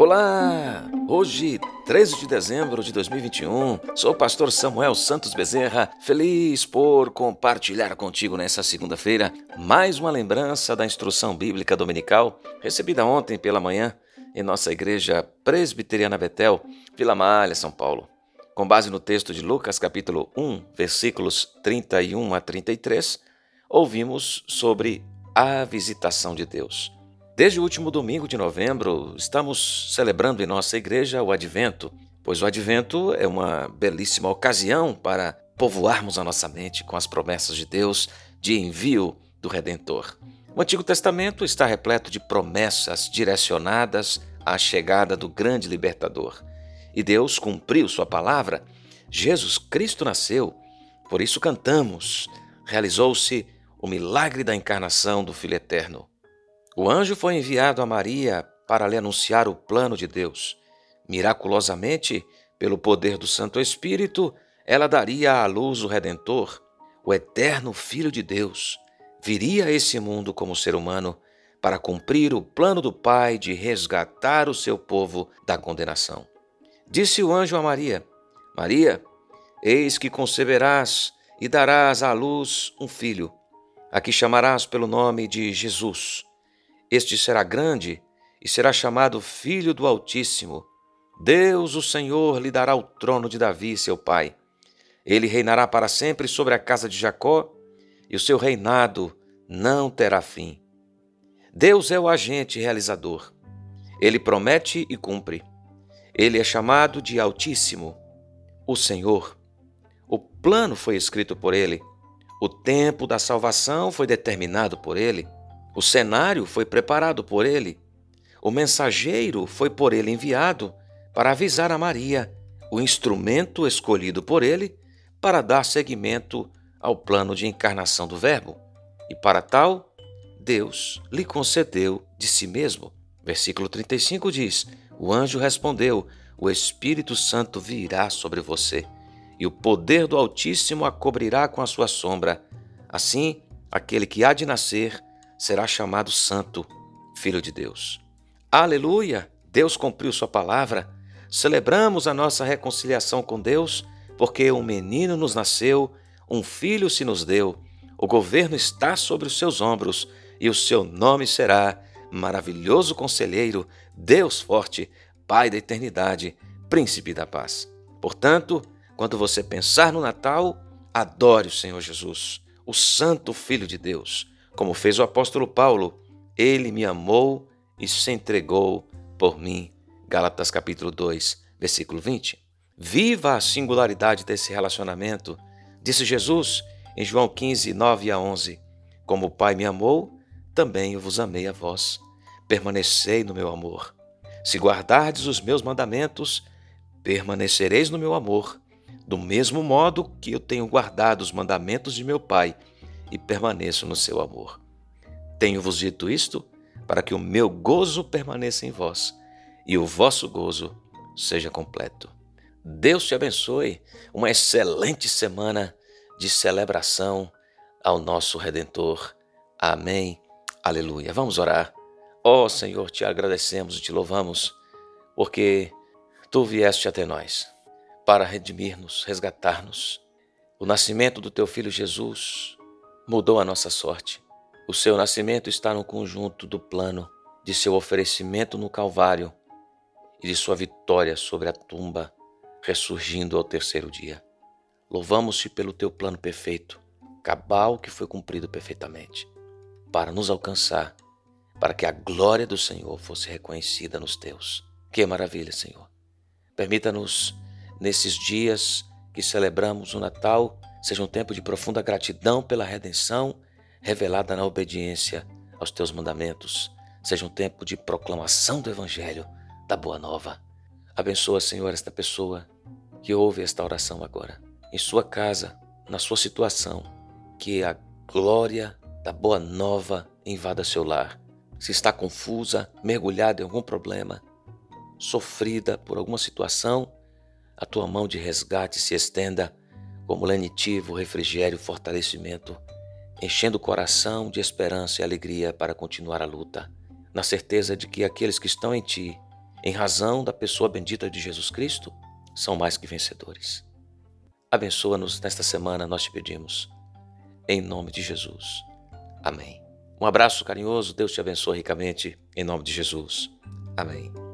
Olá! Hoje, 13 de dezembro de 2021, sou o pastor Samuel Santos Bezerra, feliz por compartilhar contigo nessa segunda-feira mais uma lembrança da instrução bíblica dominical recebida ontem pela manhã em nossa igreja presbiteriana Betel, Vila Malha, São Paulo. Com base no texto de Lucas, capítulo 1, versículos 31 a 33, ouvimos sobre a visitação de Deus. Desde o último domingo de novembro, estamos celebrando em nossa igreja o Advento, pois o Advento é uma belíssima ocasião para povoarmos a nossa mente com as promessas de Deus de envio do Redentor. O Antigo Testamento está repleto de promessas direcionadas à chegada do grande libertador. E Deus cumpriu sua palavra. Jesus Cristo nasceu, por isso cantamos. Realizou-se o milagre da encarnação do Filho Eterno. O anjo foi enviado a Maria para lhe anunciar o plano de Deus. Miraculosamente, pelo poder do Santo Espírito, ela daria à luz o Redentor, o eterno Filho de Deus. Viria a esse mundo como ser humano para cumprir o plano do Pai de resgatar o seu povo da condenação. Disse o anjo a Maria: Maria, eis que conceberás e darás à luz um filho, a que chamarás pelo nome de Jesus este será grande e será chamado Filho do Altíssimo. Deus, o Senhor, lhe dará o trono de Davi, seu pai. Ele reinará para sempre sobre a casa de Jacó, e o seu reinado não terá fim. Deus é o agente realizador. Ele promete e cumpre. Ele é chamado de Altíssimo, o Senhor. O plano foi escrito por ele. O tempo da salvação foi determinado por ele. O cenário foi preparado por ele. O mensageiro foi por ele enviado para avisar a Maria, o instrumento escolhido por ele para dar seguimento ao plano de encarnação do Verbo. E para tal, Deus lhe concedeu de si mesmo. Versículo 35 diz: O anjo respondeu: O Espírito Santo virá sobre você, e o poder do Altíssimo a cobrirá com a sua sombra. Assim, aquele que há de nascer será chamado Santo, Filho de Deus. Aleluia! Deus cumpriu Sua palavra. Celebramos a nossa reconciliação com Deus, porque um menino nos nasceu, um filho se nos deu. O governo está sobre os seus ombros e o seu nome será Maravilhoso Conselheiro, Deus Forte, Pai da Eternidade, Príncipe da Paz. Portanto, quando você pensar no Natal, adore o Senhor Jesus, o Santo Filho de Deus. Como fez o apóstolo Paulo, ele me amou e se entregou por mim. Gálatas capítulo 2, versículo 20. Viva a singularidade desse relacionamento, disse Jesus em João 15, 9 a 11. Como o Pai me amou, também eu vos amei a vós. Permanecei no meu amor. Se guardardes os meus mandamentos, permanecereis no meu amor, do mesmo modo que eu tenho guardado os mandamentos de meu Pai e permaneço no seu amor. Tenho-vos dito isto para que o meu gozo permaneça em vós e o vosso gozo seja completo. Deus te abençoe. Uma excelente semana de celebração ao nosso Redentor. Amém. Aleluia. Vamos orar. Ó oh, Senhor, te agradecemos e te louvamos, porque tu vieste até nós para redimir-nos, resgatar-nos. O nascimento do teu filho Jesus mudou a nossa sorte. O seu nascimento está no conjunto do plano de seu oferecimento no Calvário e de sua vitória sobre a tumba, ressurgindo ao terceiro dia. Louvamos-te pelo teu plano perfeito, cabal que foi cumprido perfeitamente, para nos alcançar, para que a glória do Senhor fosse reconhecida nos teus. Que maravilha, Senhor! Permita-nos, nesses dias que celebramos o Natal, seja um tempo de profunda gratidão pela redenção revelada na obediência aos teus mandamentos. Seja um tempo de proclamação do Evangelho, da Boa Nova. Abençoa, Senhor, esta pessoa que ouve esta oração agora, em sua casa, na sua situação, que a glória da Boa Nova invada seu lar. Se está confusa, mergulhada em algum problema, sofrida por alguma situação, a tua mão de resgate se estenda como lenitivo, refrigério, fortalecimento, enchendo o coração de esperança e alegria para continuar a luta, na certeza de que aqueles que estão em ti em razão da pessoa bendita de Jesus Cristo, são mais que vencedores. Abençoa-nos nesta semana, nós te pedimos, em nome de Jesus. Amém. Um abraço carinhoso, Deus te abençoe ricamente, em nome de Jesus. Amém.